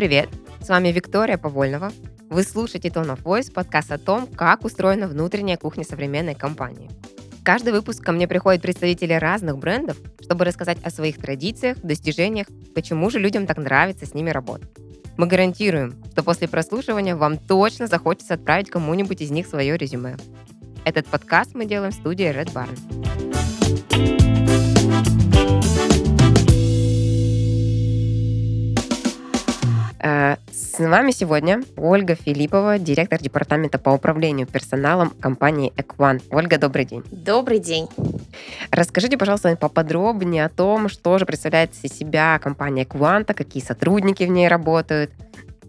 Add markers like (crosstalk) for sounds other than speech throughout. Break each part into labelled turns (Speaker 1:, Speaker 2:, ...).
Speaker 1: привет! С вами Виктория Повольнова. Вы слушаете Tone of Voice, подкаст о том, как устроена внутренняя кухня современной компании. Каждый выпуск ко мне приходят представители разных брендов, чтобы рассказать о своих традициях, достижениях, почему же людям так нравится с ними работать. Мы гарантируем, что после прослушивания вам точно захочется отправить кому-нибудь из них свое резюме. Этот подкаст мы делаем в студии Red Barn. С вами сегодня Ольга Филиппова, директор департамента по управлению персоналом компании Экван. Ольга, добрый день.
Speaker 2: Добрый день.
Speaker 1: Расскажите, пожалуйста, поподробнее о том, что же представляет из себя компания Экванта, какие сотрудники в ней работают,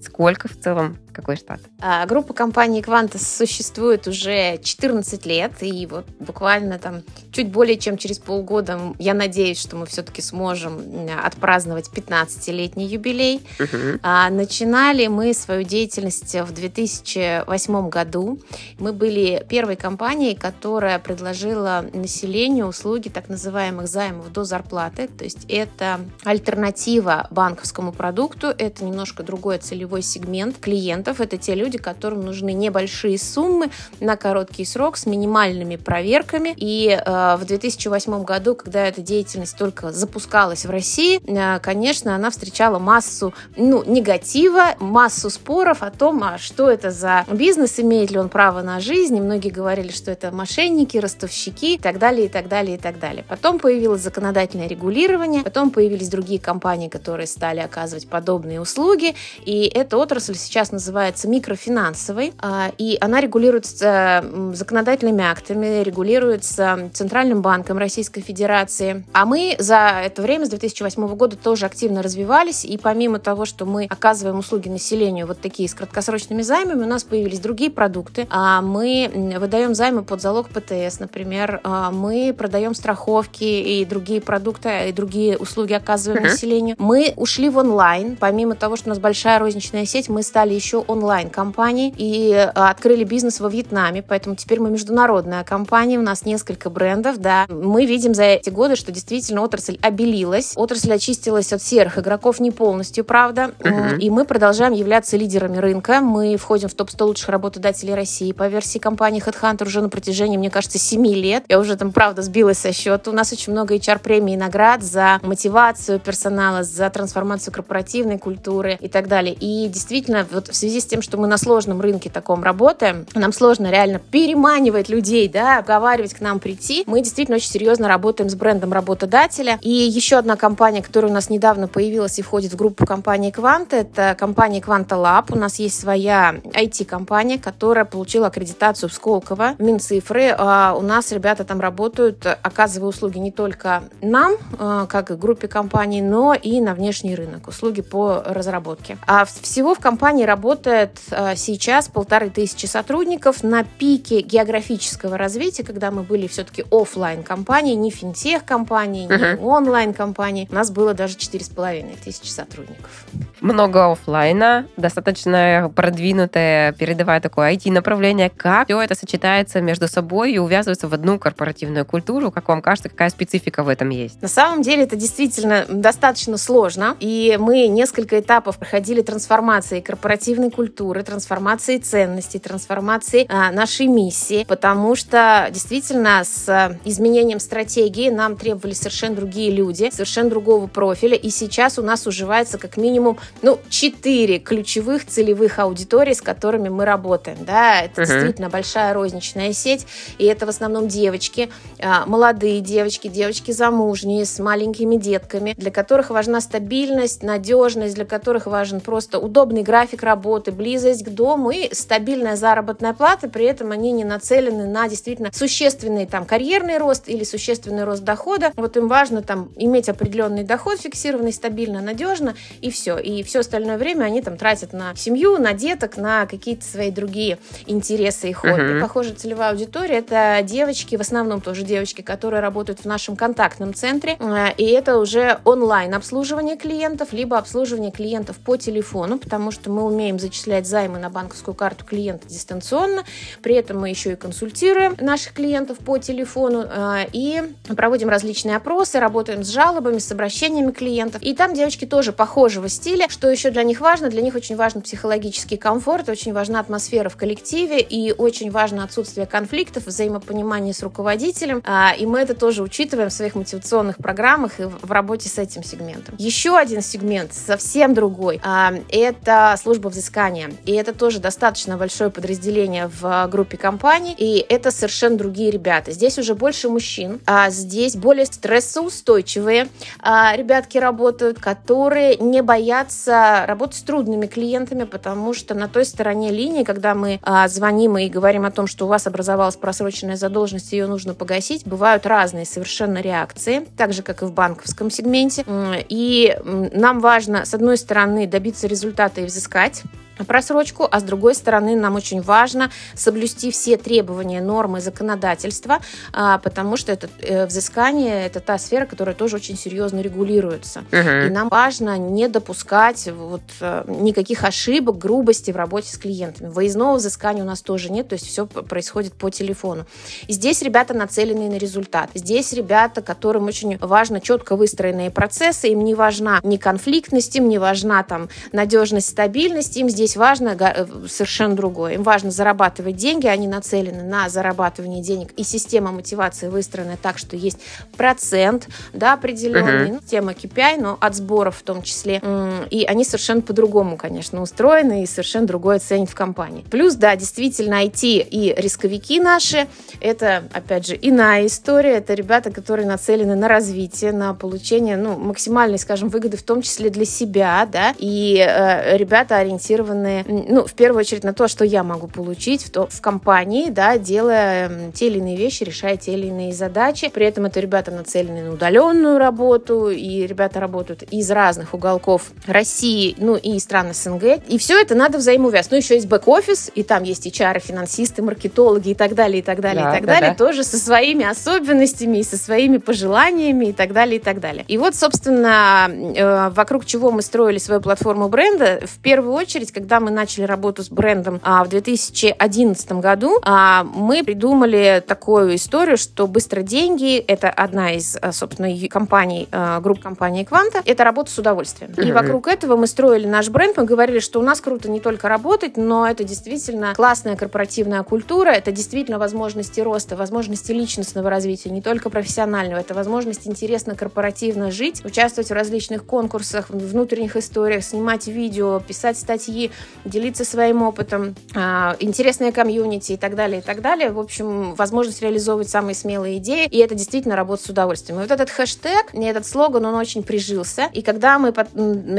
Speaker 1: сколько в целом какой штат?
Speaker 2: А, группа компании Quantas существует уже 14 лет, и вот буквально там чуть более чем через полгода я надеюсь, что мы все-таки сможем отпраздновать 15-летний юбилей. Uh-huh. А, начинали мы свою деятельность в 2008 году. Мы были первой компанией, которая предложила населению услуги так называемых займов до зарплаты. То есть это альтернатива банковскому продукту, это немножко другой целевой сегмент клиентов клиентов это те люди, которым нужны небольшие суммы на короткий срок с минимальными проверками. И э, в 2008 году, когда эта деятельность только запускалась в России, э, конечно, она встречала массу ну, негатива, массу споров о том, а что это за бизнес, имеет ли он право на жизнь. И многие говорили, что это мошенники, ростовщики и так далее, и так далее, и так далее. Потом появилось законодательное регулирование, потом появились другие компании, которые стали оказывать подобные услуги, и эта отрасль сейчас называется называется микрофинансовой, а, и она регулируется законодательными актами, регулируется Центральным банком Российской Федерации. А мы за это время, с 2008 года, тоже активно развивались, и помимо того, что мы оказываем услуги населению вот такие с краткосрочными займами, у нас появились другие продукты. А мы выдаем займы под залог ПТС, например, а, мы продаем страховки и другие продукты, и другие услуги оказываем населению. Мы ушли в онлайн, помимо того, что у нас большая розничная сеть, мы стали еще онлайн-компанией и э, открыли бизнес во Вьетнаме, поэтому теперь мы международная компания, у нас несколько брендов, да. Мы видим за эти годы, что действительно отрасль обелилась, отрасль очистилась от серых игроков не полностью, правда, uh-huh. и мы продолжаем являться лидерами рынка. Мы входим в топ-100 лучших работодателей России по версии компании HeadHunter уже на протяжении, мне кажется, 7 лет. Я уже там, правда, сбилась со счета. У нас очень много HR-премий и наград за мотивацию персонала, за трансформацию корпоративной культуры и так далее. И действительно, вот в связи связи с тем, что мы на сложном рынке таком работаем, нам сложно реально переманивать людей, да, уговаривать к нам прийти. Мы действительно очень серьезно работаем с брендом работодателя. И еще одна компания, которая у нас недавно появилась и входит в группу компании Кванта, это компания Кванта Lab. У нас есть своя IT-компания, которая получила аккредитацию в Сколково, Минцифры. А у нас ребята там работают, оказывая услуги не только нам, а, как и группе компаний, но и на внешний рынок, услуги по разработке. А всего в компании работает работает э, сейчас полторы тысячи сотрудников на пике географического развития, когда мы были все-таки офлайн компанией, не финтех компанией, не uh-huh. онлайн компанией. У нас было даже четыре с половиной тысячи сотрудников.
Speaker 1: Много офлайна, достаточно продвинутое передовое такое IT-направление. Как все это сочетается между собой и увязывается в одну корпоративную культуру? Как вам кажется, какая специфика в этом есть?
Speaker 2: На самом деле это действительно достаточно сложно. И мы несколько этапов проходили трансформации корпоративной культуры, трансформации ценностей, трансформации а, нашей миссии, потому что действительно с изменением стратегии нам требовали совершенно другие люди, совершенно другого профиля, и сейчас у нас уживается как минимум, ну, четыре ключевых целевых аудитории, с которыми мы работаем, да, это uh-huh. действительно большая розничная сеть, и это в основном девочки, а, молодые девочки, девочки замужние, с маленькими детками, для которых важна стабильность, надежность, для которых важен просто удобный график работы, работы, близость к дому и стабильная заработная плата, при этом они не нацелены на действительно существенный там карьерный рост или существенный рост дохода. Вот им важно там иметь определенный доход фиксированный, стабильно, надежно, и все. И все остальное время они там тратят на семью, на деток, на какие-то свои другие интересы и хобби. Uh-huh. Похоже, целевая аудитория это девочки, в основном тоже девочки, которые работают в нашем контактном центре, э, и это уже онлайн обслуживание клиентов, либо обслуживание клиентов по телефону, потому что мы умеем за зачислять займы на банковскую карту клиента дистанционно. При этом мы еще и консультируем наших клиентов по телефону э, и проводим различные опросы, работаем с жалобами, с обращениями клиентов. И там девочки тоже похожего стиля. Что еще для них важно? Для них очень важен психологический комфорт, очень важна атмосфера в коллективе и очень важно отсутствие конфликтов, взаимопонимание с руководителем. А, и мы это тоже учитываем в своих мотивационных программах и в работе с этим сегментом. Еще один сегмент совсем другой. А, это служба взыскания. И это тоже достаточно большое подразделение в группе компаний. И это совершенно другие ребята. Здесь уже больше мужчин. А здесь более стрессоустойчивые а, ребятки работают, которые не боятся работать с трудными клиентами, потому что на той стороне линии, когда мы а, звоним и говорим о том, что у вас образовалась просроченная задолженность, ее нужно погасить, бывают разные совершенно реакции, так же, как и в банковском сегменте. И нам важно, с одной стороны, добиться результата и взыскать, просрочку, а с другой стороны нам очень важно соблюсти все требования, нормы законодательства, а, потому что это э, взыскание это та сфера, которая тоже очень серьезно регулируется. Uh-huh. И нам важно не допускать вот э, никаких ошибок, грубости в работе с клиентами. Выездного взыскания у нас тоже нет, то есть все происходит по телефону. И здесь ребята нацелены на результат. Здесь ребята, которым очень важно четко выстроенные процессы, им не важна ни конфликтность, им не важна там надежность, стабильность, им здесь здесь важно э, совершенно другое. Им важно зарабатывать деньги, они нацелены на зарабатывание денег, и система мотивации выстроена так, что есть процент да, определенный, uh-huh. тема KPI, но от сборов в том числе. И они совершенно по-другому, конечно, устроены и совершенно другое ценят в компании. Плюс, да, действительно, IT и рисковики наши, это, опять же, иная история. Это ребята, которые нацелены на развитие, на получение ну, максимальной, скажем, выгоды, в том числе для себя, да, и э, ребята ориентированы нацелены, ну, в первую очередь на то, что я могу получить в, то, в компании, да, делая те или иные вещи, решая те или иные задачи. При этом это ребята нацелены на удаленную работу, и ребята работают из разных уголков России, ну, и стран СНГ. И все это надо взаимоувязать. Ну, еще есть бэк-офис, и там есть HR, финансисты, маркетологи и так далее, и так далее, да, и так да, далее. Да. Тоже со своими особенностями и со своими пожеланиями и так далее, и так далее. И вот, собственно, э, вокруг чего мы строили свою платформу бренда, в первую очередь, когда мы начали работу с брендом а, в 2011 году, а, мы придумали такую историю, что «Быстро деньги» — это одна из, а, собственно, компаний, а, групп компании «Кванта». Это работа с удовольствием. И вокруг этого мы строили наш бренд, мы говорили, что у нас круто не только работать, но это действительно классная корпоративная культура, это действительно возможности роста, возможности личностного развития, не только профессионального, это возможность интересно корпоративно жить, участвовать в различных конкурсах, внутренних историях, снимать видео, писать статьи, делиться своим опытом, а, интересная комьюнити и так далее, и так далее. В общем, возможность реализовывать самые смелые идеи, и это действительно работа с удовольствием. И вот этот хэштег, этот слоган, он очень прижился. И когда мы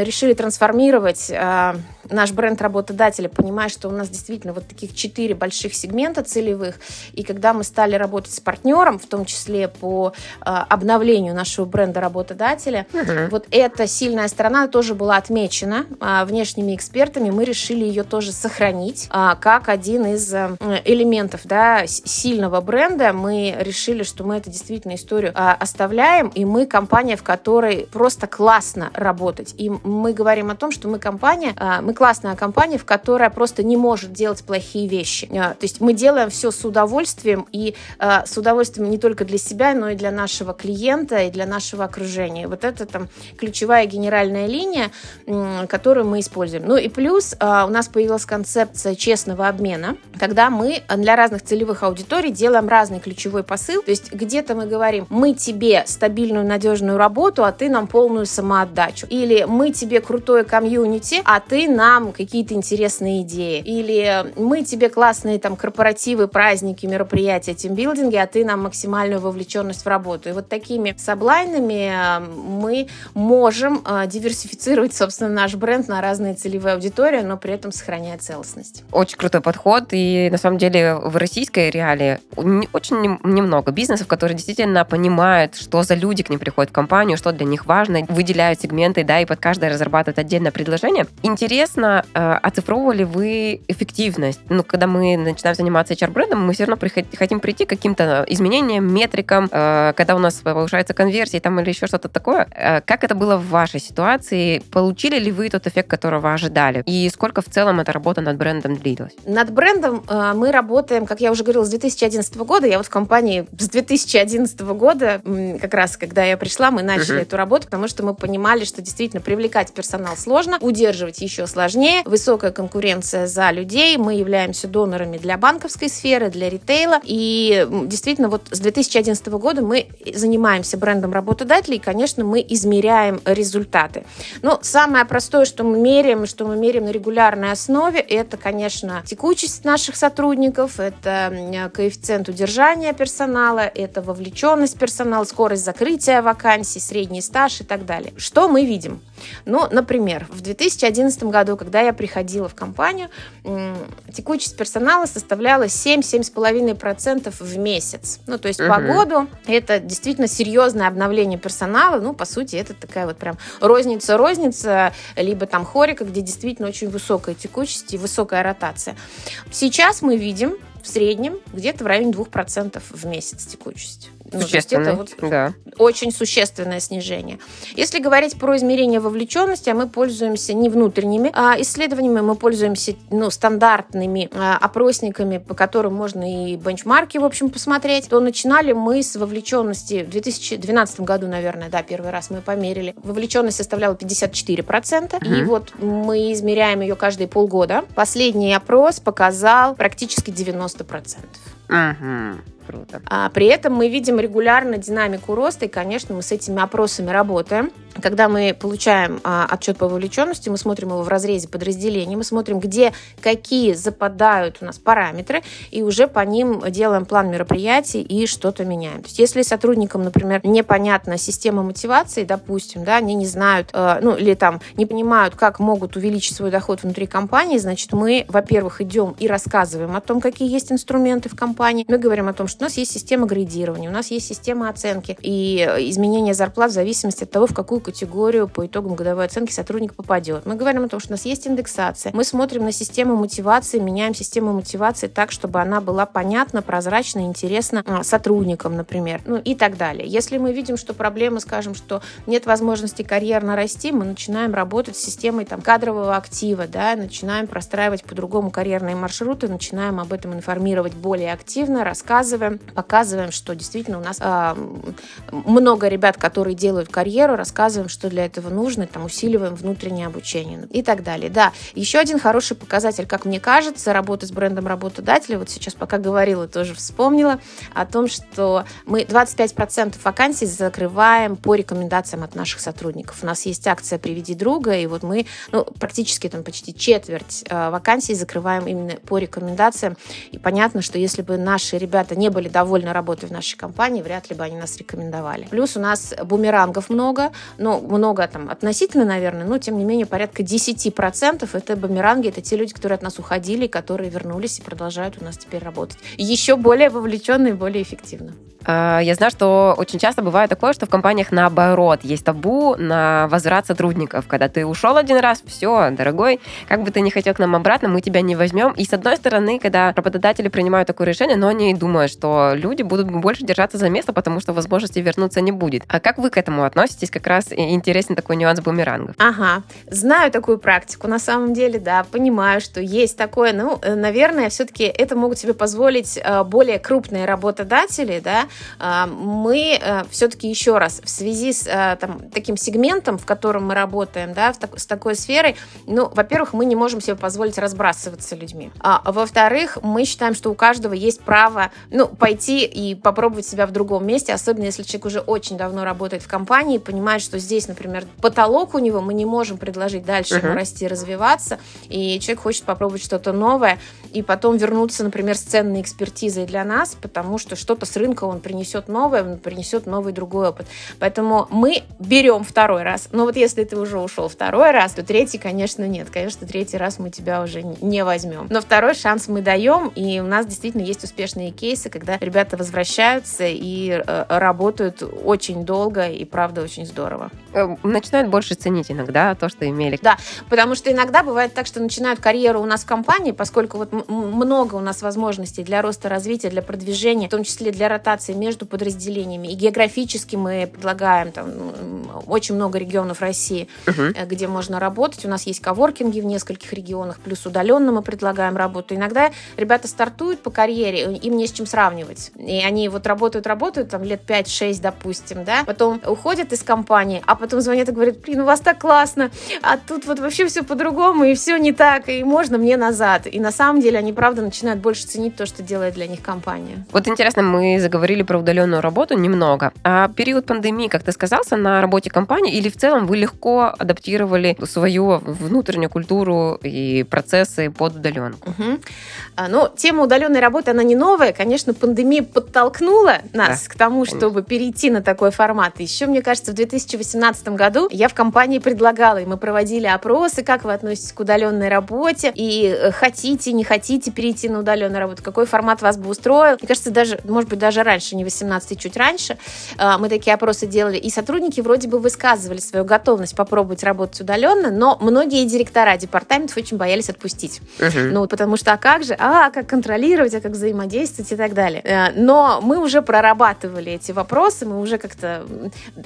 Speaker 2: решили трансформировать а, наш бренд работодателя, понимая, что у нас действительно вот таких четыре больших сегмента целевых, и когда мы стали работать с партнером, в том числе по э, обновлению нашего бренда работодателя, uh-huh. вот эта сильная сторона тоже была отмечена внешними экспертами, мы решили ее тоже сохранить э, как один из э, элементов да, сильного бренда. Мы решили, что мы это действительно историю э, оставляем, и мы компания, в которой просто классно работать. И мы говорим о том, что мы компания, э, мы классная компания, в которой просто не может делать плохие вещи. А, то есть мы делаем все с удовольствием и а, с удовольствием не только для себя, но и для нашего клиента и для нашего окружения. Вот это там ключевая генеральная линия, которую мы используем. Ну и плюс а, у нас появилась концепция честного обмена, когда мы для разных целевых аудиторий делаем разный ключевой посыл. То есть где-то мы говорим, мы тебе стабильную, надежную работу, а ты нам полную самоотдачу. Или мы тебе крутое комьюнити, а ты нам нам какие-то интересные идеи. Или мы тебе классные там корпоративы, праздники, мероприятия, тимбилдинги, а ты нам максимальную вовлеченность в работу. И вот такими саблайнами э, мы можем э, диверсифицировать, собственно, наш бренд на разные целевые аудитории, но при этом сохраняя целостность.
Speaker 1: Очень крутой подход. И на самом деле в российской реалии очень немного бизнесов, которые действительно понимают, что за люди к ним приходят в компанию, что для них важно, выделяют сегменты, да, и под каждое разрабатывают отдельное предложение. Интерес интересно, э, оцифровывали вы эффективность? Ну, когда мы начинаем заниматься HR-брендом, мы все равно хотим прийти к каким-то изменениям, метрикам, э, когда у нас повышается конверсия там или еще что-то такое. Э, как это было в вашей ситуации? Получили ли вы тот эффект, которого ожидали? И сколько в целом эта работа над брендом длилась?
Speaker 2: Над брендом мы работаем, как я уже говорила, с 2011 года. Я вот в компании с 2011 года, как раз когда я пришла, мы начали uh-huh. эту работу, потому что мы понимали, что действительно привлекать персонал сложно, удерживать еще сложнее, высокая конкуренция за людей, мы являемся донорами для банковской сферы, для ритейла, и действительно вот с 2011 года мы занимаемся брендом работодателей, и, конечно, мы измеряем результаты. Но самое простое, что мы меряем, что мы меряем на регулярной основе, это, конечно, текучесть наших сотрудников, это коэффициент удержания персонала, это вовлеченность персонала, скорость закрытия вакансий, средний стаж и так далее. Что мы видим? Ну, например, в 2011 году, когда я приходила в компанию, текучесть персонала составляла 7-7,5% в месяц. Ну, то есть угу. по году это действительно серьезное обновление персонала. Ну, по сути, это такая вот прям розница-розница, либо там хорика, где действительно очень высокая текучесть и высокая ротация. Сейчас мы видим в среднем где-то в районе 2% в месяц текучесть.
Speaker 1: Ну, Существенно,
Speaker 2: вот да. очень существенное снижение. Если говорить про измерение вовлеченности, а мы пользуемся не внутренними а исследованиями, мы пользуемся ну, стандартными а, опросниками, по которым можно и бенчмарки, в общем, посмотреть, то начинали мы с вовлеченности в 2012 году, наверное, да, первый раз мы померили. Вовлеченность составляла 54%, угу. и вот мы измеряем ее каждые полгода. Последний опрос показал практически 90%.
Speaker 1: Угу. Круто.
Speaker 2: А при этом мы видим регулярно динамику роста, и, конечно, мы с этими опросами работаем. Когда мы получаем а, отчет по вовлеченности, мы смотрим его в разрезе подразделений, мы смотрим, где какие западают у нас параметры, и уже по ним делаем план мероприятий и что-то меняем. То есть, если сотрудникам, например, непонятна система мотивации, допустим, да, они не знают, э, ну, или там не понимают, как могут увеличить свой доход внутри компании, значит, мы, во-первых, идем и рассказываем о том, какие есть инструменты в компании. Мы говорим о том, что у нас есть система градирования, у нас есть система оценки и изменение зарплат в зависимости от того, в какую категорию по итогам годовой оценки сотрудник попадет. Мы говорим о том, что у нас есть индексация. Мы смотрим на систему мотивации, меняем систему мотивации так, чтобы она была понятна, прозрачна, интересна а, сотрудникам, например, ну и так далее. Если мы видим, что проблема, скажем, что нет возможности карьерно расти, мы начинаем работать с системой там, кадрового актива, да, начинаем простраивать по-другому карьерные маршруты, начинаем об этом информировать более активно, рассказываем, показываем, что действительно у нас э, много ребят, которые делают карьеру, рассказываем что для этого нужно, там, усиливаем внутреннее обучение и так далее. Да, еще один хороший показатель, как мне кажется, работы с брендом работодателя, вот сейчас пока говорила, тоже вспомнила о том, что мы 25% вакансий закрываем по рекомендациям от наших сотрудников. У нас есть акция «Приведи друга», и вот мы ну, практически там почти четверть э, вакансий закрываем именно по рекомендациям. И понятно, что если бы наши ребята не были довольны работой в нашей компании, вряд ли бы они нас рекомендовали. Плюс у нас бумерангов много, ну, много там относительно, наверное, но тем не менее порядка 10% это бумеранги, это те люди, которые от нас уходили, которые вернулись и продолжают у нас теперь работать. Еще более вовлеченно и более эффективно.
Speaker 1: А, я знаю, что очень часто бывает такое, что в компаниях наоборот есть табу на возврат сотрудников. Когда ты ушел один раз, все, дорогой, как бы ты ни хотел к нам обратно, мы тебя не возьмем. И с одной стороны, когда работодатели принимают такое решение, но они думают, что люди будут больше держаться за место, потому что возможности вернуться не будет. А как вы к этому относитесь? Как раз интересен такой нюанс бумерангов.
Speaker 2: Ага, знаю такую практику. На самом деле, да, понимаю, что есть такое. Ну, э, наверное, все-таки это могут себе позволить э, более крупные работодатели, да, а, мы э, все-таки еще раз в связи с там, таким сегментом, в котором мы работаем, да, с такой сферой, ну, во-первых, мы не можем себе позволить разбрасываться людьми. А во-вторых, мы считаем, что у каждого есть право, ну, пойти и попробовать себя в другом месте, особенно если человек уже очень давно работает в компании, понимает, что здесь, например, потолок у него, мы не можем предложить дальше uh-huh. ему расти, развиваться, и человек хочет попробовать что-то новое, и потом вернуться, например, с ценной экспертизой для нас, потому что что-то с рынка он принесет новое, он принесет новый другой опыт. Поэтому мы берем второй раз. Но вот если ты уже ушел второй раз, то третий, конечно, нет. Конечно, третий раз мы тебя уже не возьмем. Но второй шанс мы даем, и у нас действительно есть успешные кейсы, когда ребята возвращаются и э, работают очень долго, и правда очень здорово.
Speaker 1: Э, начинают больше ценить иногда то, что имели.
Speaker 2: Да, потому что иногда бывает так, что начинают карьеру у нас в компании, поскольку вот много у нас возможностей для роста, развития, для продвижения, в том числе для ротации между подразделениями. И географически мы предлагаем там очень много регионов России, угу. где можно работать. У нас есть коворкинги в нескольких регионах, плюс удаленно мы предлагаем работу. Иногда ребята стартуют по карьере, им не с чем сравнивать. И они вот работают, работают там лет 5-6, допустим, да, потом уходят из компании, а потом звонят и говорят, блин, у вас так классно, а тут вот вообще все по-другому, и все не так, и можно мне назад. И на самом деле они, правда, начинают больше ценить то, что делает для них компания.
Speaker 1: Вот интересно, мы заговорили про удаленную работу немного. А период пандемии как-то сказался на работе компании или в целом вы легко адаптировали свою внутреннюю культуру и процессы под удаленку?
Speaker 2: Угу. А, ну, тема удаленной работы, она не новая. Конечно, пандемия подтолкнула нас да, к тому, конечно. чтобы перейти на такой формат. Еще, мне кажется, в 2018 2017 году я в компании предлагала, и мы проводили опросы, как вы относитесь к удаленной работе, и э, хотите, не хотите перейти на удаленную работу, какой формат вас бы устроил. Мне кажется, даже, может быть, даже раньше, не 18, чуть раньше, э, мы такие опросы делали, и сотрудники вроде бы высказывали свою готовность попробовать работать удаленно, но многие директора департаментов очень боялись отпустить. Uh-huh. Ну, потому что, а как же, а как контролировать, а как взаимодействовать и так далее. Э, но мы уже прорабатывали эти вопросы, мы уже как-то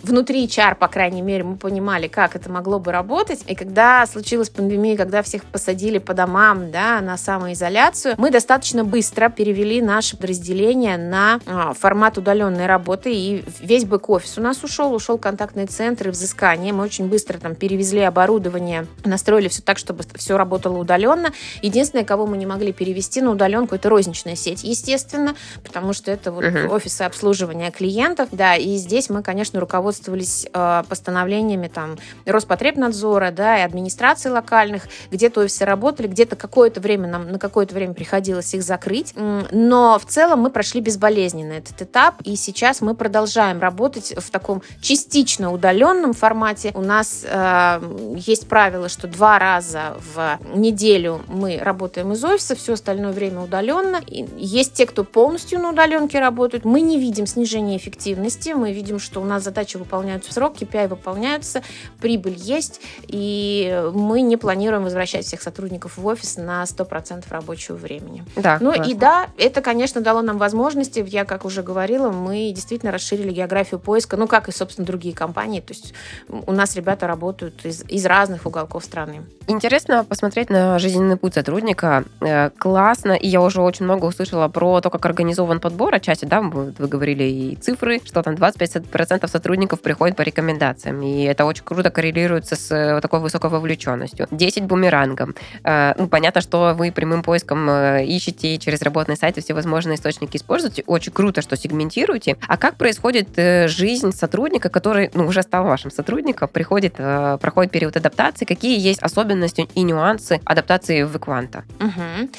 Speaker 2: внутри HR, по крайней крайней мере, мы понимали, как это могло бы работать. И когда случилась пандемия, когда всех посадили по домам, да, на самоизоляцию, мы достаточно быстро перевели наше подразделение на а, формат удаленной работы, и весь бэк-офис у нас ушел, ушел контактный центр и взыскание. Мы очень быстро там перевезли оборудование, настроили все так, чтобы все работало удаленно. Единственное, кого мы не могли перевести на удаленку, это розничная сеть, естественно, потому что это вот uh-huh. офисы обслуживания клиентов, да, и здесь мы, конечно, руководствовались э, постановлениями там Роспотребнадзора, да, и администрации локальных, где-то офисы работали, где-то какое-то время нам на какое-то время приходилось их закрыть, но в целом мы прошли безболезненно этот этап, и сейчас мы продолжаем работать в таком частично удаленном формате. У нас э, есть правило, что два раза в неделю мы работаем из офиса, все остальное время удаленно. И есть те, кто полностью на удаленке работают. Мы не видим снижения эффективности, мы видим, что у нас задачи выполняются в срок, KPI выполняются, прибыль есть, и мы не планируем возвращать всех сотрудников в офис на 100% рабочего времени. Да, ну классно. и да, это, конечно, дало нам возможности, я, как уже говорила, мы действительно расширили географию поиска, ну, как и, собственно, другие компании, то есть у нас ребята работают из, из разных уголков страны.
Speaker 1: Интересно посмотреть на жизненный путь сотрудника. Э, классно, и я уже очень много услышала про то, как организован подбор отчасти, да, вы говорили и цифры, что там 25% сотрудников приходят по рекомендациям рекомендациям, и это очень круто коррелируется с э, такой высокой вовлеченностью. 10 бумерангом. Э, ну, понятно, что вы прямым поиском э, ищете через работные сайты все возможные источники используете. Очень круто, что сегментируете. А как происходит жизнь сотрудника, который ну, уже стал вашим сотрудником, приходит, проходит период адаптации? Какие есть особенности и нюансы адаптации в Экванта?
Speaker 2: Угу.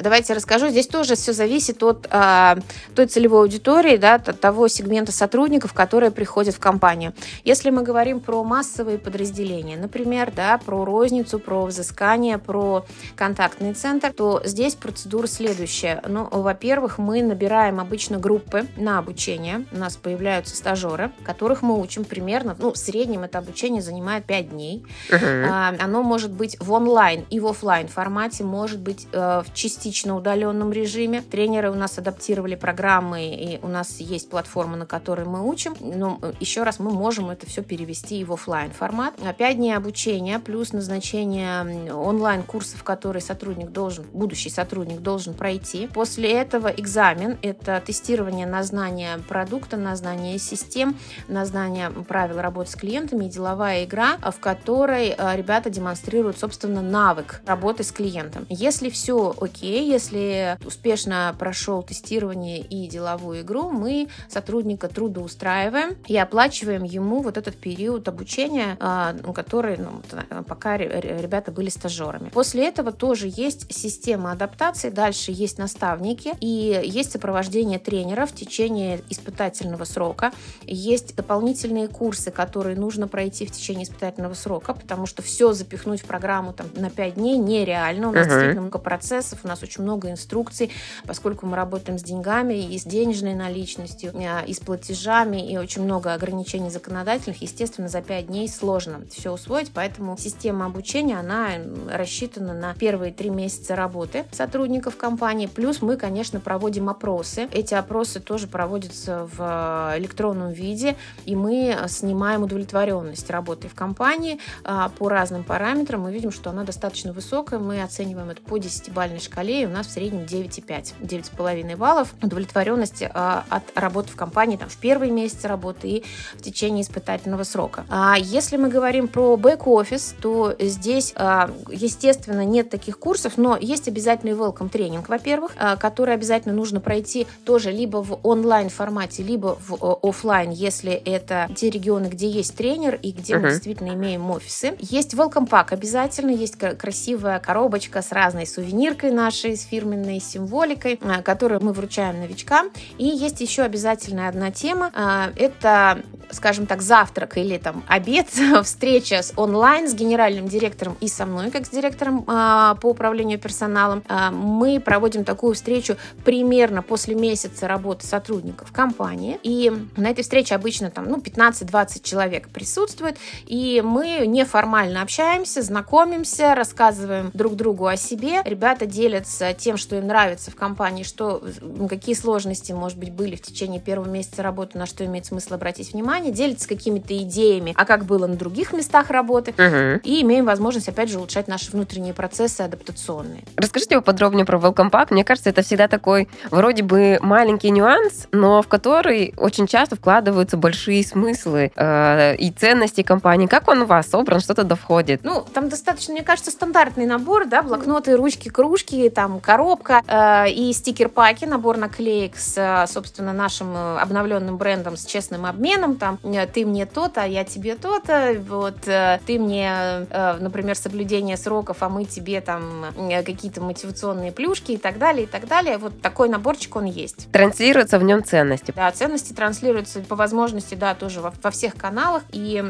Speaker 2: Давайте расскажу. Здесь тоже все зависит от э, той целевой аудитории, да, от того сегмента сотрудников, которые приходят в компанию. Если мы говорим про массовые подразделения, например, да, про розницу, про взыскание, про контактный центр, то здесь процедура следующая. Ну, во-первых, мы набираем обычно группы на обучение. У нас появляются стажеры, которых мы учим примерно, ну, в среднем это обучение занимает 5 дней. Uh-huh. Оно может быть в онлайн и в офлайн формате, может быть э, в частично удаленном режиме. Тренеры у нас адаптировали программы, и у нас есть платформа, на которой мы учим. Но э, еще раз, мы можем это все перейти перевести его в офлайн формат. Пять дней обучения плюс назначение онлайн-курсов, которые сотрудник должен, будущий сотрудник должен пройти. После этого экзамен – это тестирование на знание продукта, на знание систем, на знание правил работы с клиентами деловая игра, в которой э, ребята демонстрируют, собственно, навык работы с клиентом. Если все окей, если успешно прошел тестирование и деловую игру, мы сотрудника трудоустраиваем и оплачиваем ему вот этот период обучения, а, который ну, пока ребята были стажерами. После этого тоже есть система адаптации, дальше есть наставники и есть сопровождение тренера в течение испытательного срока. Есть дополнительные курсы, которые нужно пройти в течение испытательного срока, потому что все запихнуть в программу там, на 5 дней нереально. У нас uh-huh. действительно много процессов, у нас очень много инструкций, поскольку мы работаем с деньгами и с денежной наличностью, а, и с платежами, и очень много ограничений законодательных. Естественно, естественно, за 5 дней сложно все усвоить, поэтому система обучения, она рассчитана на первые три месяца работы сотрудников компании, плюс мы, конечно, проводим опросы. Эти опросы тоже проводятся в электронном виде, и мы снимаем удовлетворенность работы в компании а, по разным параметрам. Мы видим, что она достаточно высокая, мы оцениваем это по 10-бальной шкале, и у нас в среднем 9,5, 9,5 баллов удовлетворенности а, от работы в компании там, в первые месяцы работы и в течение испытательного срока. А если мы говорим про бэк-офис, то здесь, а, естественно, нет таких курсов, но есть обязательный welcome тренинг, во-первых, а, который обязательно нужно пройти тоже либо в онлайн формате, либо в офлайн, если это те регионы, где есть тренер и где uh-huh. мы действительно имеем офисы. Есть welcome pack обязательно, есть красивая коробочка с разной сувениркой нашей, с фирменной символикой, а, которую мы вручаем новичкам. И есть еще обязательная одна тема, это скажем так, завтрак или там обед, (laughs) встреча с онлайн с генеральным директором и со мной, как с директором а, по управлению персоналом. А, мы проводим такую встречу примерно после месяца работы сотрудников компании. И на этой встрече обычно там, ну, 15-20 человек присутствует. И мы неформально общаемся, знакомимся, рассказываем друг другу о себе. Ребята делятся тем, что им нравится в компании, что, какие сложности, может быть, были в течение первого месяца работы, на что имеет смысл обратить внимание делится какими-то идеями, а как было на других местах работы, угу. и имеем возможность, опять же, улучшать наши внутренние процессы адаптационные.
Speaker 1: Расскажите поподробнее про Welcome Pack. Мне кажется, это всегда такой вроде бы маленький нюанс, но в который очень часто вкладываются большие смыслы э, и ценности компании. Как он у вас собран, что туда входит?
Speaker 2: Ну, там достаточно, мне кажется, стандартный набор, да, блокноты, ручки, кружки, там коробка э, и стикер-паки, набор наклеек с, собственно, нашим э, обновленным брендом с честным обменом, там ты мне то-то, а я тебе то-то, вот э, ты мне, э, например, соблюдение сроков, а мы тебе там какие-то мотивационные плюшки и так далее, и так далее. Вот такой наборчик он есть.
Speaker 1: Транслируются в нем ценности.
Speaker 2: Да, ценности транслируются по возможности, да, тоже во, во всех каналах. И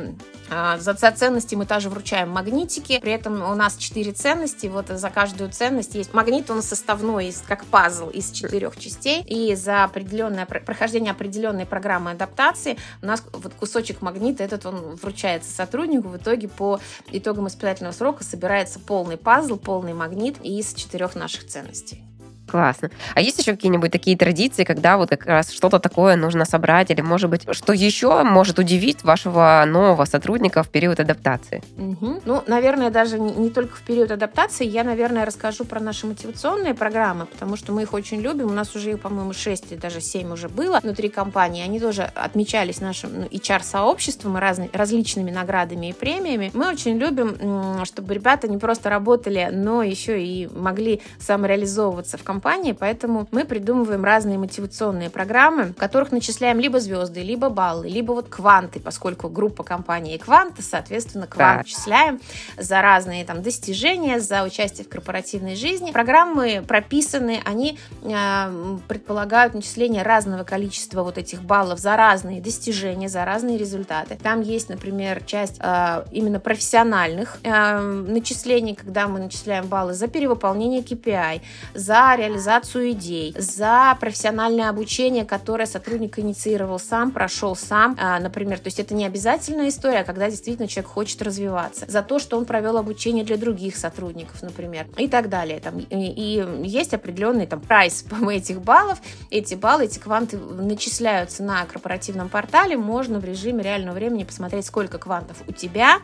Speaker 2: а, за, за ценности мы также вручаем магнитики. При этом у нас четыре ценности. Вот за каждую ценность есть магнит, он составной, как пазл из четырех частей. И за определенное прохождение определенной программы адаптации у нас вот кусочек магнита этот он вручается сотруднику. В итоге по итогам испытательного срока собирается полный пазл, полный магнит из четырех наших ценностей.
Speaker 1: Классно. А есть еще какие-нибудь такие традиции, когда вот как раз что-то такое нужно собрать, или, может быть, что еще может удивить вашего нового сотрудника в период адаптации?
Speaker 2: Угу. Ну, наверное, даже не, не только в период адаптации. Я, наверное, расскажу про наши мотивационные программы, потому что мы их очень любим. У нас уже их, по-моему, 6 или даже 7 уже было внутри компании. Они тоже отмечались нашим ну, HR-сообществом и разными, различными наградами и премиями. Мы очень любим, чтобы ребята не просто работали, но еще и могли самореализовываться в компании компании, поэтому мы придумываем разные мотивационные программы, в которых начисляем либо звезды, либо баллы, либо вот кванты, поскольку группа компании кванты, соответственно, квант начисляем за разные там достижения, за участие в корпоративной жизни. Программы прописаны, они э, предполагают начисление разного количества вот этих баллов за разные достижения, за разные результаты. Там есть, например, часть э, именно профессиональных э, начислений, когда мы начисляем баллы за перевыполнение KPI, за реализацию идей, за профессиональное обучение, которое сотрудник инициировал сам, прошел сам, а, например. То есть это не обязательная история, а когда действительно человек хочет развиваться. За то, что он провел обучение для других сотрудников, например, и так далее. Там, и, и есть определенный там прайс (laughs) этих баллов. Эти баллы, эти кванты начисляются на корпоративном портале. Можно в режиме реального времени посмотреть, сколько квантов у тебя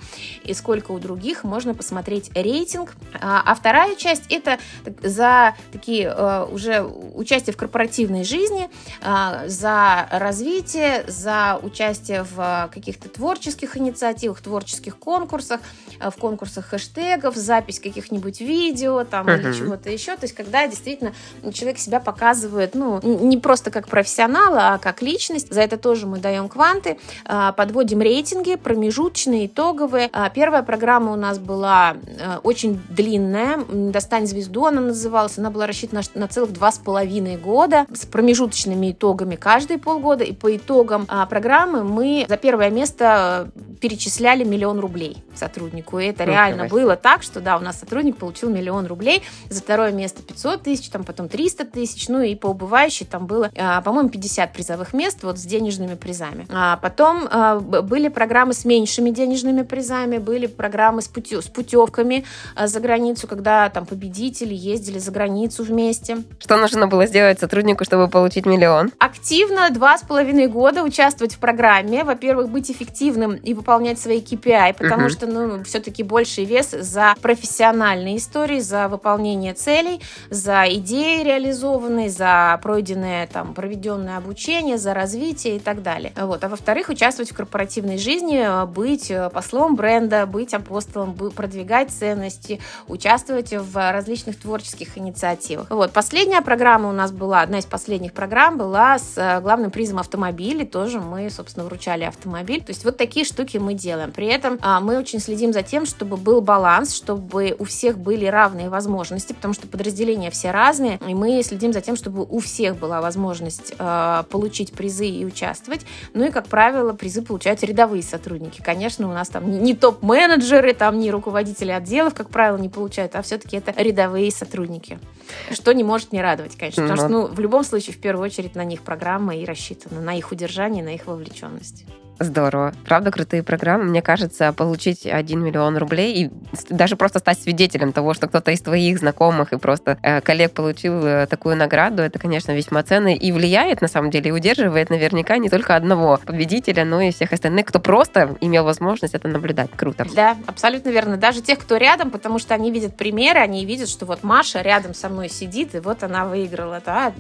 Speaker 2: и сколько у других. Можно посмотреть рейтинг. А, а вторая часть это за такие Э, уже участие в корпоративной жизни, э, за развитие, за участие в каких-то творческих инициативах, творческих конкурсах, э, в конкурсах хэштегов, запись каких-нибудь видео там uh-huh. или чего-то еще. То есть, когда действительно человек себя показывает, ну, не просто как профессионала, а как личность. За это тоже мы даем кванты, подводим рейтинги, промежуточные, итоговые. Первая программа у нас была очень длинная, «Достань звезду» она называлась, она была рассчитана на, на целых два с половиной года с промежуточными итогами каждые полгода. И по итогам а, программы мы за первое место перечисляли миллион рублей сотруднику. И это реально было так, что да, у нас сотрудник получил миллион рублей, за второе место 500 тысяч, там потом 300 тысяч, ну и по убывающей там было, а, по-моему, 50 призовых мест вот с денежными призами. А потом а, были программы с меньшими денежными призами, были программы с, путё- с путевками а, за границу, когда там победители ездили за границу вместе.
Speaker 1: Что нужно было сделать сотруднику, чтобы получить миллион?
Speaker 2: Активно два с половиной года участвовать в программе. Во-первых, быть эффективным и выполнять свои KPI, потому uh-huh. что, ну, все-таки больший вес за профессиональные истории, за выполнение целей, за идеи реализованные, за пройденное, там, проведенное обучение, за развитие и так далее. Вот. А во-вторых, участвовать в корпоративной жизни, быть послом бренда, быть апостолом, продвигать ценности, участвовать в различных творческих инициативах. Вот. Последняя программа у нас была, одна из последних программ была с э, главным призом автомобилей. Тоже мы, собственно, вручали автомобиль. То есть вот такие штуки мы делаем. При этом а, мы очень следим за тем, чтобы был баланс, чтобы у всех были равные возможности, потому что подразделения все разные, и мы следим за тем, чтобы у всех была возможность э, получить призы и участвовать. Ну и, как правило, призы получают рядовые сотрудники. Конечно, у нас там не топ-менеджеры, там не руководители отделов, как правило, не получают, а все-таки это рядовые сотрудники. Что не может не радовать, конечно. Потому что, ну, в любом случае, в первую очередь, на них программа и рассчитана, на их удержание, на их вовлеченность.
Speaker 1: Здорово. Правда, крутые программы. Мне кажется, получить 1 миллион рублей и даже просто стать свидетелем того, что кто-то из твоих знакомых и просто э, коллег получил э, такую награду, это, конечно, весьма ценно и влияет, на самом деле, и удерживает наверняка не только одного победителя, но и всех остальных, кто просто имел возможность это наблюдать. Круто.
Speaker 2: Да, абсолютно верно. Даже тех, кто рядом, потому что они видят примеры, они видят, что вот Маша рядом со мной сидит, и вот она выиграла да,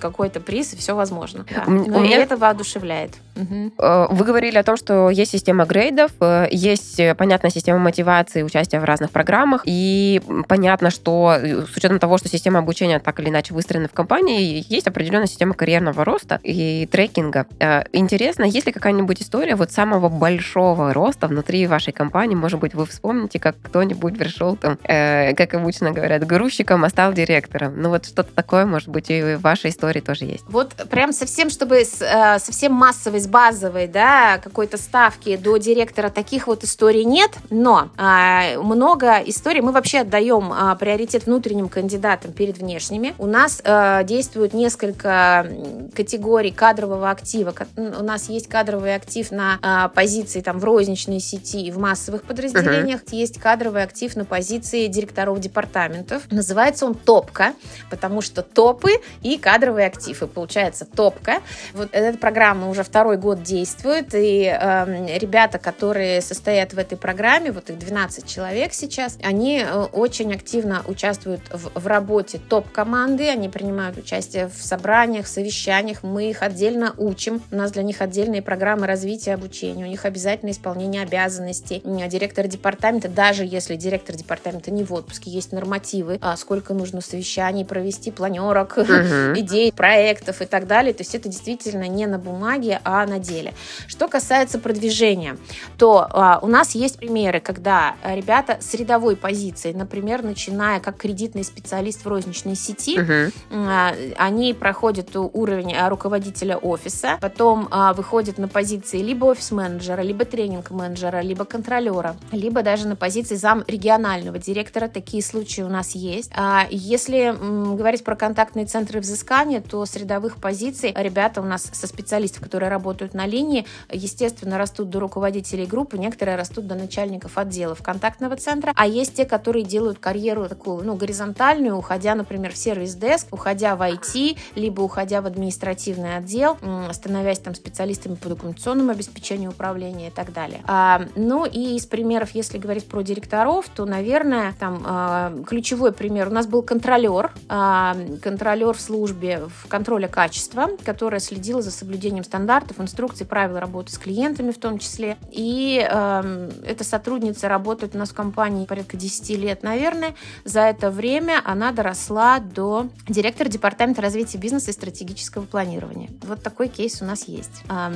Speaker 2: какой-то приз, и все возможно. Да. У, ну, у меня... это воодушевляет.
Speaker 1: Угу. Вы говорили о том, что есть система грейдов, э, есть, э, понятная система мотивации, участия в разных программах, и понятно, что э, с учетом того, что система обучения так или иначе выстроена в компании, есть определенная система карьерного роста и трекинга. Интересно, есть ли какая-нибудь история вот самого большого роста внутри вашей компании? Может быть, вы вспомните, как кто-нибудь пришел там, как обычно говорят, грузчиком, а стал директором. Ну вот что-то такое, может быть, и в вашей истории тоже есть.
Speaker 2: Вот прям совсем, чтобы совсем массовой, базовой, да, какой-то ставки до директора таких вот историй нет, но а, много историй. Мы вообще отдаем а, приоритет внутренним кандидатам перед внешними. У нас а, действует несколько категорий кадрового актива. У нас есть кадровый актив на а, позиции там в розничной сети и в массовых подразделениях. Uh-huh. Есть кадровый актив на позиции директоров департаментов. Называется он топка, потому что топы и кадровый актив. И получается топка. Вот эта программа уже второй год действует, и э, ребята, которые состоят в этой программе, вот их 12 человек сейчас, они э, очень активно участвуют в, в работе топ-команды, они принимают участие в собраниях, совещаниях, мы их отдельно учим, у нас для них отдельные программы развития обучения, у них обязательно исполнение обязанностей. Директор департамента, даже если директор департамента не в отпуске, есть нормативы, а сколько нужно совещаний провести, планерок, (laughs) идей, проектов и так далее. То есть это действительно не на бумаге, а на деле. Что касается продвижения, то а, у нас есть примеры, когда ребята с рядовой позиции, например, начиная как кредитный специалист в розничной сети, uh-huh. а, они проходят уровень а, руководителя офиса, потом а, выходят на позиции либо офис-менеджера, либо тренинг-менеджера, либо контролера, либо даже на позиции зам регионального директора. Такие случаи у нас есть. А, если м, говорить про контактные центры взыскания, то с рядовых позиций ребята у нас со специалистов, которые работают на линии, естественно, растут до руководителей группы, некоторые растут до начальников отделов контактного центра, а есть те, которые делают карьеру такую, ну, горизонтальную, уходя, например, в сервис-деск, уходя в IT, либо уходя в административный отдел, становясь там специалистами по документационному обеспечению управления и так далее. А, ну и из примеров, если говорить про директоров, то, наверное, там а, ключевой пример. У нас был контролер, а, контролер в службе в контроле качества, которая следила за соблюдением стандартов, инструкций, правил работы с клиентами в том числе. И э, эта сотрудница работает у нас в компании порядка 10 лет, наверное. За это время она доросла до директора департамента развития бизнеса и стратегического планирования. Вот такой кейс у нас есть. Э,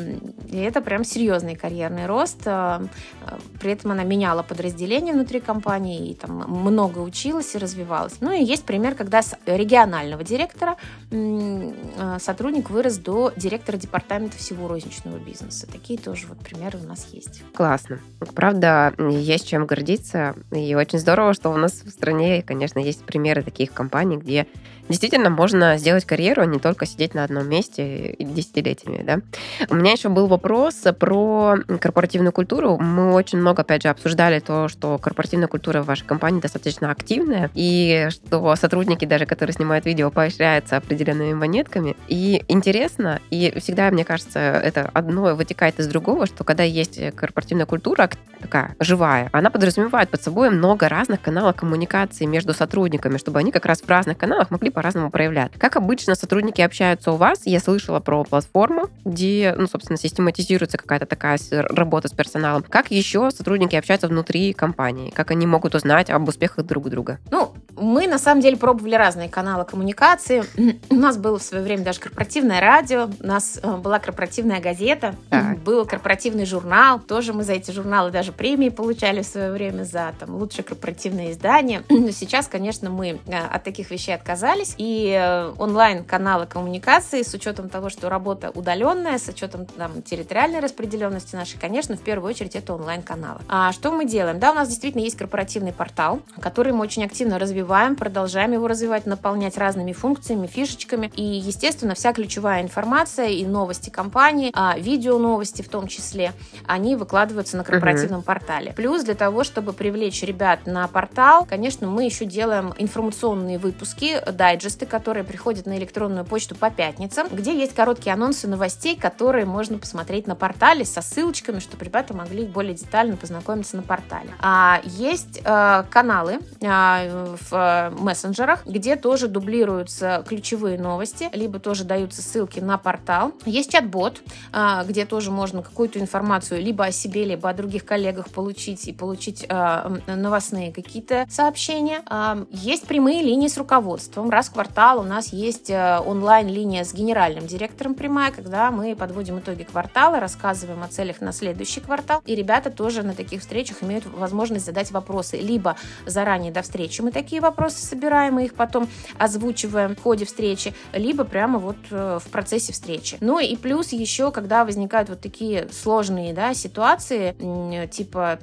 Speaker 2: и это прям серьезный карьерный рост. Э, при этом она меняла подразделение внутри компании и там много училась и развивалась. Ну и есть пример, когда с регионального директора э, сотрудник вырос до директора департамента всего розничного бизнеса. Такие тоже вот примеры у нас есть.
Speaker 1: Классно. Правда, есть чем гордиться. И очень здорово, что у нас в стране, конечно, есть примеры таких компаний, где действительно можно сделать карьеру, а не только сидеть на одном месте десятилетиями. Да? У меня еще был вопрос про корпоративную культуру. Мы очень много, опять же, обсуждали то, что корпоративная культура в вашей компании достаточно активная, и что сотрудники, даже которые снимают видео, поощряются определенными монетками. И интересно, и всегда, мне кажется, это одно вытекает из другого, что когда есть корпоративная культура такая живая, она подразумевает под собой много разных каналов коммуникации между сотрудниками, чтобы они как раз в разных каналах могли по-разному проявлять. Как обычно сотрудники общаются у вас? Я слышала про платформу, где, ну, собственно, систематизируется какая-то такая работа с персоналом. Как еще сотрудники общаются внутри компании? Как они могут узнать об успехах друг друга?
Speaker 2: Ну, мы на самом деле пробовали разные каналы коммуникации. (clears throat) У нас было в свое время даже корпоративное радио, у нас э, была корпоративная газета, так. (clears throat) был корпоративный журнал. Тоже мы за эти журналы даже премии получали в свое время за там, лучшее корпоративное издание. (clears throat) Но сейчас, конечно, мы э, от таких вещей отказались развивались, и э, онлайн-каналы коммуникации с учетом того, что работа удаленная, с учетом там, территориальной распределенности нашей, конечно, в первую очередь это онлайн-каналы. А что мы делаем? Да, у нас действительно есть корпоративный портал, который мы очень активно развиваем, продолжаем его развивать, наполнять разными функциями, фишечками. И, естественно, вся ключевая информация и новости компании, а видео новости в том числе, они выкладываются на корпоративном uh-huh. портале. Плюс для того, чтобы привлечь ребят на портал, конечно, мы еще делаем информационные выпуски, дайджесты дайджесты, которые приходят на электронную почту по пятницам, где есть короткие анонсы новостей, которые можно посмотреть на портале со ссылочками, чтобы ребята могли более детально познакомиться на портале. А есть э, каналы э, в мессенджерах, где тоже дублируются ключевые новости, либо тоже даются ссылки на портал. Есть чат-бот, э, где тоже можно какую-то информацию либо о себе, либо о других коллегах получить и получить э, новостные какие-то сообщения. Э, есть прямые линии с руководством. Раз квартал у нас есть э, онлайн-линия с генеральным директором прямая, когда мы подводим итоги квартала, рассказываем о целях на следующий квартал. И ребята тоже на таких встречах имеют возможность задать вопросы. Либо заранее до встречи мы такие вопросы собираем и их потом озвучиваем в ходе встречи, либо прямо вот э, в процессе встречи. Ну и плюс еще, когда возникают вот такие сложные да, ситуации, типа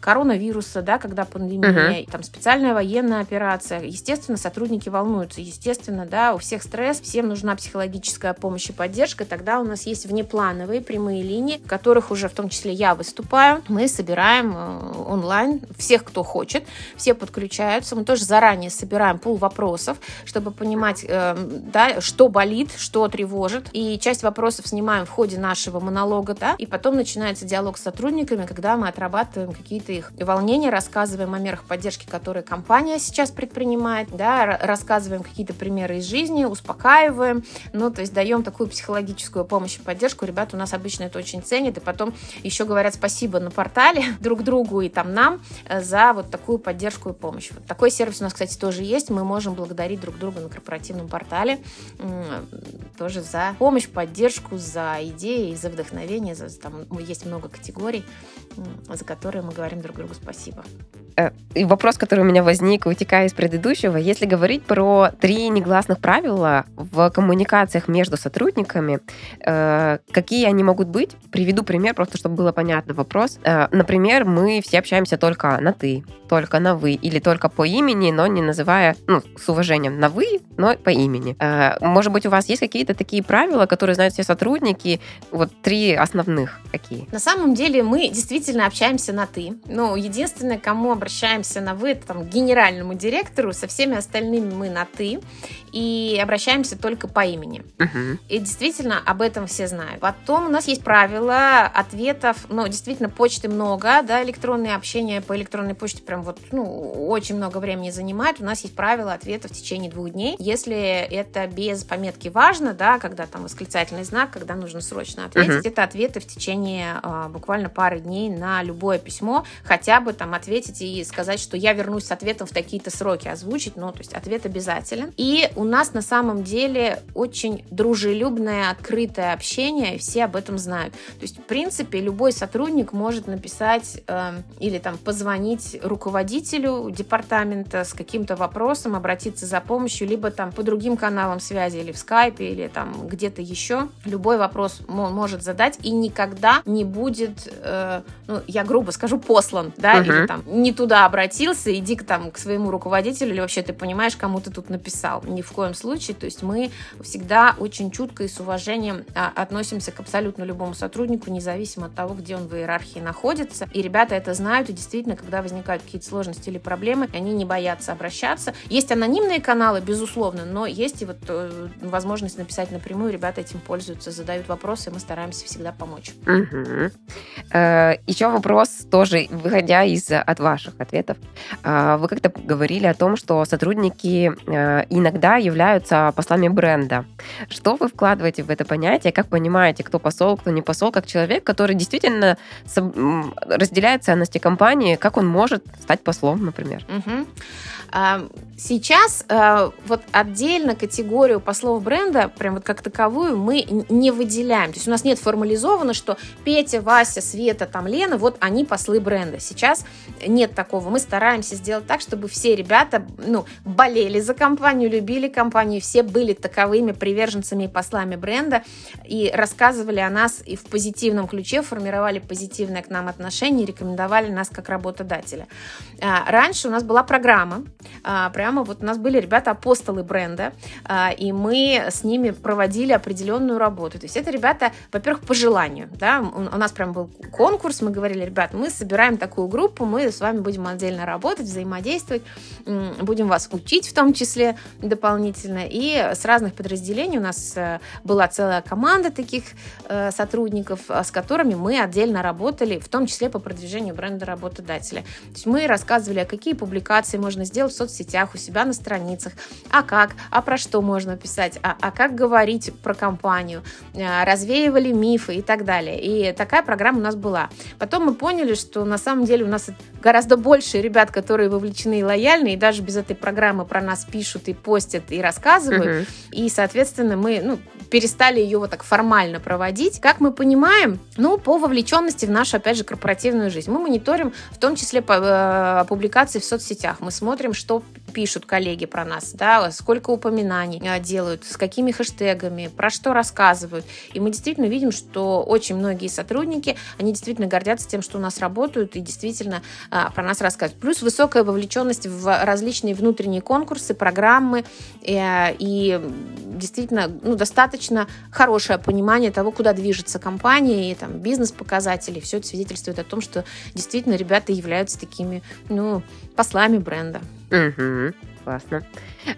Speaker 2: коронавируса, да, когда пандемия, uh-huh. там специальная военная операция, естественно, сотрудники волнуются волнуются. Естественно, да, у всех стресс, всем нужна психологическая помощь и поддержка. Тогда у нас есть внеплановые прямые линии, в которых уже в том числе я выступаю. Мы собираем э, онлайн всех, кто хочет. Все подключаются. Мы тоже заранее собираем пул вопросов, чтобы понимать, э, да, что болит, что тревожит. И часть вопросов снимаем в ходе нашего монолога, да, и потом начинается диалог с сотрудниками, когда мы отрабатываем какие-то их волнения, рассказываем о мерах поддержки, которые компания сейчас предпринимает, да, рассказываем какие-то примеры из жизни, успокаиваем, ну, то есть даем такую психологическую помощь и поддержку. Ребята у нас обычно это очень ценят, и потом еще говорят спасибо на портале (laughs) друг другу и там нам э, за вот такую поддержку и помощь. Вот такой сервис у нас, кстати, тоже есть. Мы можем благодарить друг друга на корпоративном портале тоже за помощь, поддержку, за идеи, за вдохновение. За, там есть много категорий, за которые мы говорим друг другу спасибо.
Speaker 1: Э, и вопрос, который у меня возник, вытекая из предыдущего, если говорить про три негласных правила в коммуникациях между сотрудниками, э, какие они могут быть? Приведу пример, просто чтобы было понятно вопрос. Э, например, мы все общаемся только на «ты», только на «вы» или только по имени, но не называя, ну, с уважением на «вы», но по имени. Может быть, у вас есть какие-то такие правила, которые знают все сотрудники? Вот три основных какие?
Speaker 2: На самом деле мы действительно общаемся на «ты». Ну, единственное, кому обращаемся на «вы», это там, генеральному директору, со всеми остальными мы на «ты» и обращаемся только по имени. Uh-huh. И действительно об этом все знают. Потом у нас есть правила ответов, ну, действительно, почты много, да, электронное общение по электронной почте прям вот, ну, очень много времени занимает. У нас есть правила ответа в течение двух дней. Если это без пометки «важно», да, когда там восклицательный знак, когда нужно срочно ответить, uh-huh. это ответы в течение а, буквально пары дней на любое письмо, хотя бы там ответить и сказать что я вернусь с ответом в такие-то сроки озвучить, ну, то есть ответ обязателен. И у нас на самом деле очень дружелюбное, открытое общение, и все об этом знают. То есть, в принципе, любой сотрудник может написать э, или там позвонить руководителю департамента с каким-то вопросом, обратиться за помощью, либо там по другим каналам связи, или в скайпе, или там где-то еще. Любой вопрос может задать, и никогда не будет, э, ну, я грубо скажу, послан, да, uh-huh. или там не туда обратился, иди к, там, к своему руководителю, или вообще ты понимаешь, кому ты тут написал. Ни в коем случае. То есть мы всегда очень чутко и с уважением а, относимся к абсолютно любому сотруднику, независимо от того, где он в иерархии находится. И ребята это знают, и действительно, когда возникают какие-то сложности или проблемы, они не боятся обращаться. Есть анонимные каналы, безусловно, но есть и вот э, возможность написать напрямую, ребята этим пользуются, задают вопросы, и мы стараемся всегда помочь.
Speaker 1: Угу. Э, еще вопрос тоже, выходя из от ваших ответов. Э, вы как-то говорили о том, что сотрудники э, иногда являются послами бренда. Что вы вкладываете в это понятие? Как понимаете, кто посол, кто не посол, как человек, который действительно разделяет ценности компании, как он может стать послом, например?
Speaker 2: Угу. Сейчас э, вот отдельно категорию послов бренда, прям вот как таковую, мы не выделяем. То есть у нас нет формализовано, что Петя, Вася, Света, там Лена, вот они послы бренда. Сейчас нет такого. Мы стараемся сделать так, чтобы все ребята ну, болели за компанию, любили компанию, все были таковыми приверженцами и послами бренда и рассказывали о нас и в позитивном ключе, формировали позитивное к нам отношение, рекомендовали нас как работодателя. А, раньше у нас была программа, а, прямо вот у нас были ребята апостолы бренда, а, и мы с ними проводили определенную работу. То есть это ребята, во-первых, по желанию, да, у нас прям был конкурс, мы говорили, ребят, мы собираем такую группу, мы с вами будем отдельно работать, взаимодействовать, будем вас учить в том числе дополнительно, и с разных подразделений у нас э, была целая команда таких э, сотрудников, а, с которыми мы отдельно работали, в том числе по продвижению бренда работодателя. То есть мы рассказывали, а какие публикации можно сделать в соцсетях, у себя на страницах, а как, а про что можно писать, а, а как говорить про компанию, а, развеивали мифы и так далее. И такая программа у нас была. Потом мы поняли, что на самом деле у нас гораздо больше ребят, которые вовлечены и лояльны, и даже без этой программы про нас пишут и постят и рассказывают. Uh-huh. И, соответственно, мы ну, перестали ее вот так формально проводить. Как мы понимаем, ну, по вовлеченности в нашу, опять же, корпоративную жизнь. Мы мониторим в том числе по, э, публикации в соцсетях. Мы смотрим, что пишут коллеги про нас, да, сколько упоминаний э, делают, с какими хэштегами, про что рассказывают. И мы действительно видим, что очень многие сотрудники, они действительно гордятся тем, что у нас работают и действительно э, про нас рассказывают. Плюс высокая вовлеченность в различные внутренние конкурсы, программы э, и действительно ну, достаточно хорошее понимание того, куда движется компания и там бизнес-показатели. Все это свидетельствует о том, что действительно ребята являются такими ну, послами бренда.
Speaker 1: Угу, классно.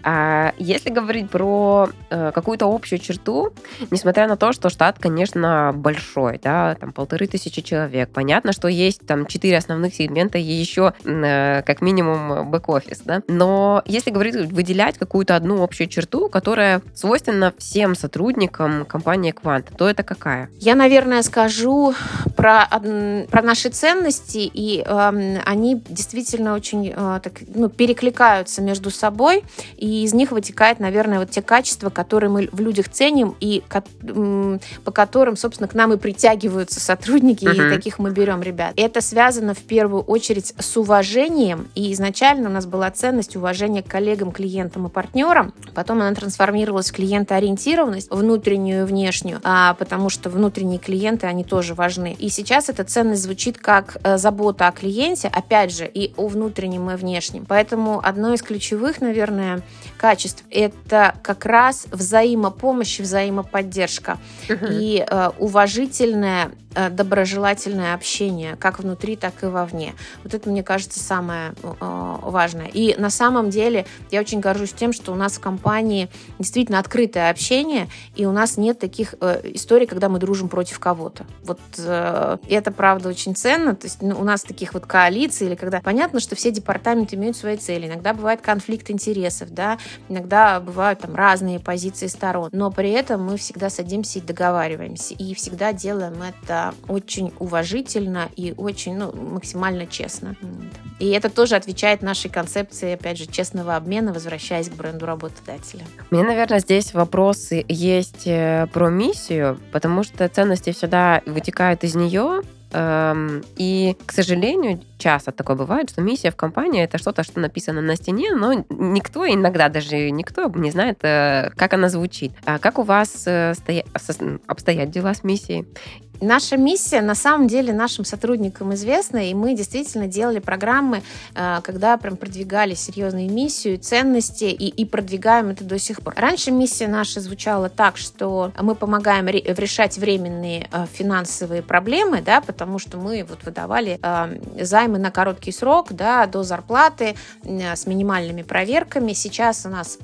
Speaker 1: А если говорить про э, какую-то общую черту, несмотря на то, что штат, конечно, большой, да, там полторы тысячи человек, понятно, что есть там четыре основных сегмента и еще э, как минимум бэк-офис, да, но если говорить, выделять какую-то одну общую черту, которая свойственна всем сотрудникам компании Quant, то это какая?
Speaker 2: Я, наверное, скажу про, про наши ценности, и э, они действительно очень э, так, ну, перекликаются между собой, и из них вытекает, наверное, вот те качества, которые мы в людях ценим и по которым, собственно, к нам и притягиваются сотрудники, uh-huh. и таких мы берем ребят. Это связано в первую очередь с уважением, и изначально у нас была ценность уважения к коллегам, клиентам и партнерам, потом она трансформировалась в клиентоориентированность, внутреннюю и внешнюю, а, потому что внутренние клиенты, они тоже важны. И сейчас эта ценность звучит как э, забота о клиенте, опять же, и о внутреннем и внешнем. Поэтому одно из ключевых, наверное, качеств – это как раз взаимопомощь, взаимоподдержка угу. и э, уважительное доброжелательное общение, как внутри, так и вовне. Вот это, мне кажется, самое э, важное. И на самом деле я очень горжусь тем, что у нас в компании действительно открытое общение, и у нас нет таких э, историй, когда мы дружим против кого-то. Вот это, правда, очень ценно. То есть ну, у нас таких вот коалиций, или когда понятно, что все департаменты имеют свои цели. Иногда конфликты конфликт интересов, да, иногда бывают там разные позиции сторон, но при этом мы всегда садимся и договариваемся, и всегда делаем это очень уважительно и очень, ну, максимально честно. И это тоже отвечает нашей концепции, опять же, честного обмена, возвращаясь к бренду работодателя.
Speaker 1: У меня, наверное, здесь вопросы есть э, про миссию, потому что ценности всегда вытекают из нее, эм, и, к сожалению, часто такое бывает, что миссия в компании это что-то, что написано на стене, но никто, иногда даже никто не знает, э, как она звучит. А как у вас э, обстоят дела с миссией?
Speaker 2: Наша миссия на самом деле нашим сотрудникам известна, и мы действительно делали программы, э, когда прям продвигали серьезную миссию, ценности, и, и продвигаем это до сих пор. Раньше миссия наша звучала так, что мы помогаем решать временные э, финансовые проблемы, да, потому что мы вот выдавали э, займы на короткий срок, да, до зарплаты с минимальными проверками. Сейчас у нас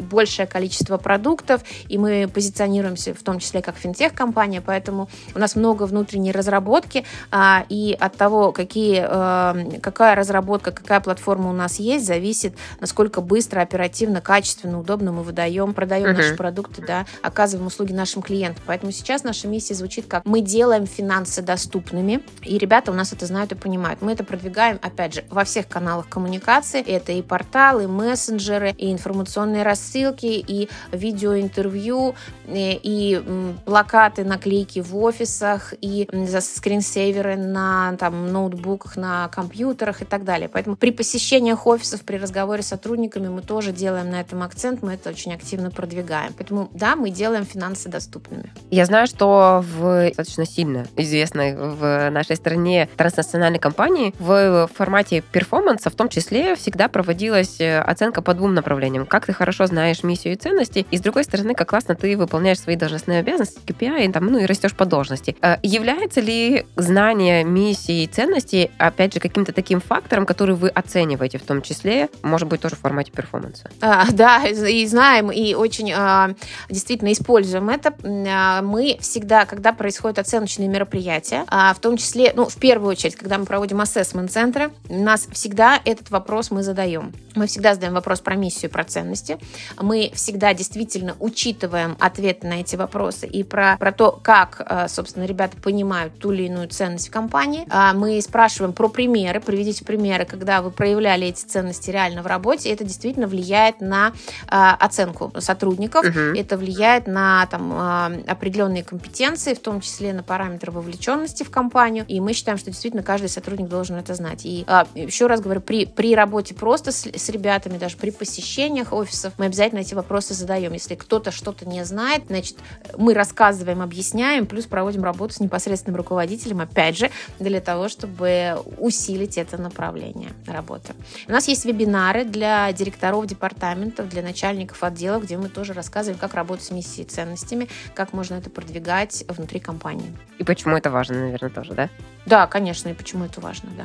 Speaker 2: большее количество продуктов, и мы позиционируемся в том числе как финтех-компания, поэтому у нас много внутренней разработки, а, и от того, какие, э, какая разработка, какая платформа у нас есть, зависит, насколько быстро, оперативно, качественно, удобно мы выдаем, продаем uh-huh. наши продукты, да, оказываем услуги нашим клиентам. Поэтому сейчас наша миссия звучит как мы делаем финансы доступными, и ребята у нас это знают и понимают. Мы это продвигаем, опять же, во всех каналах коммуникации. Это и порталы, и мессенджеры, и информационные рассылки, и видеоинтервью, и, и плакаты, наклейки в офисах и скринсейверы на там, ноутбуках, на компьютерах и так далее. Поэтому при посещениях офисов, при разговоре с сотрудниками мы тоже делаем на этом акцент, мы это очень активно продвигаем. Поэтому да, мы делаем финансы доступными.
Speaker 1: Я знаю, что в достаточно сильно известной в нашей стране транснациональной компании в формате перформанса в том числе всегда проводилась э, оценка по двум направлениям. Как ты хорошо знаешь миссию и ценности, и с другой стороны, как классно ты выполняешь свои должностные обязанности, KPI, там, ну и растешь по должности. Э, является ли знание миссии и ценностей, опять же, каким-то таким фактором, который вы оцениваете в том числе, может быть, тоже в формате перформанса?
Speaker 2: А, (laughs) да, и знаем, и очень а, действительно используем это. А, мы всегда, когда происходят оценочные мероприятия, а, в том числе, ну, в первую очередь, когда мы проводим ассессмент-центры, у нас всегда этот вопрос мы задаем. Мы всегда задаем вопрос про миссию, про ценности. Мы всегда действительно учитываем ответы на эти вопросы и про, про то, как а, собственно, ребята понимают ту или иную ценность в компании. А мы спрашиваем про примеры, приведите примеры, когда вы проявляли эти ценности реально в работе. Это действительно влияет на а, оценку сотрудников, угу. это влияет на там, а, определенные компетенции, в том числе на параметры вовлеченности в компанию. И мы считаем, что действительно каждый сотрудник должен это знать. И еще раз говорю, при, при работе просто с, с ребятами, даже при посещениях офисов, мы обязательно эти вопросы задаем. Если кто-то что-то не знает, значит, мы рассказываем, объясняем, плюс проводим работу с непосредственным руководителем, опять же, для того, чтобы усилить это направление работы. У нас есть вебинары для директоров департаментов, для начальников отделов, где мы тоже рассказываем, как работать с миссией и ценностями, как можно это продвигать внутри компании.
Speaker 1: И почему это важно, наверное, тоже, да?
Speaker 2: Да, конечно, и почему это важно, да.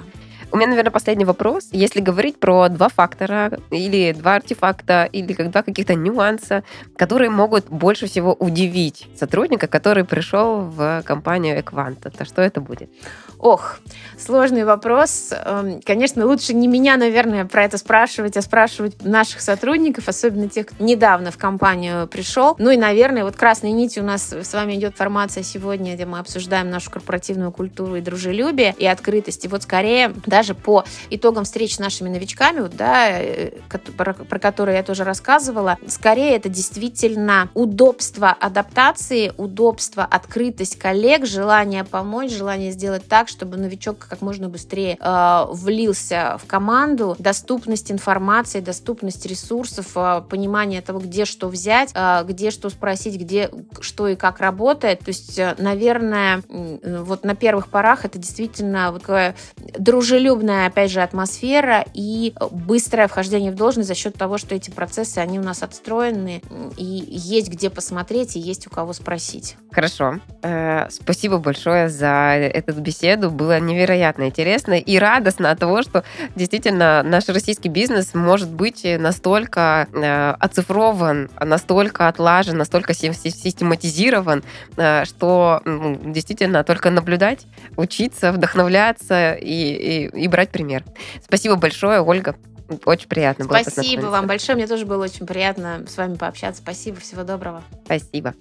Speaker 1: У меня, наверное, последний вопрос. Если говорить про два фактора или два артефакта или два каких-то нюанса, которые могут больше всего удивить сотрудника, который пришел в компанию Экванта, то что это будет?
Speaker 2: Ох, сложный вопрос. Эм, конечно, лучше не меня, наверное, про это спрашивать, а спрашивать наших сотрудников, особенно тех, кто недавно в компанию пришел. Ну и, наверное, вот красной нитью у нас с вами идет формация сегодня, где мы обсуждаем нашу корпоративную культуру и дружелюбие, и открытость. И вот скорее, даже по итогам встреч с нашими новичками, вот, да, э, про, про которые я тоже рассказывала, скорее это действительно удобство адаптации, удобство, открытость коллег, желание помочь, желание сделать так, чтобы новичок как можно быстрее э, влился в команду, доступность информации, доступность ресурсов, э, понимание того, где что взять, э, где что спросить, где что и как работает. То есть, э, наверное, вот на первых порах это действительно вот такое дружелюбие дружелюбная, опять же, атмосфера и быстрое вхождение в должность за счет того, что эти процессы, они у нас отстроены, и есть где посмотреть, и есть у кого спросить.
Speaker 1: Хорошо. Э, спасибо большое за эту беседу. Было невероятно интересно и радостно от того, что действительно наш российский бизнес может быть настолько э, оцифрован, настолько отлажен, настолько систематизирован, э, что действительно только наблюдать, учиться, вдохновляться и, и, и брать пример. Спасибо большое, Ольга. Очень приятно было
Speaker 2: Спасибо вам большое. Мне тоже было очень приятно с вами пообщаться. Спасибо. Всего доброго.
Speaker 1: Спасибо.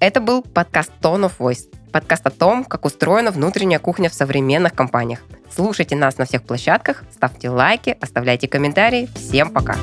Speaker 1: Это был подкаст Tone of Voice. Подкаст о том, как устроена внутренняя кухня в современных компаниях. Слушайте нас на всех площадках, ставьте лайки, оставляйте комментарии. Всем пока!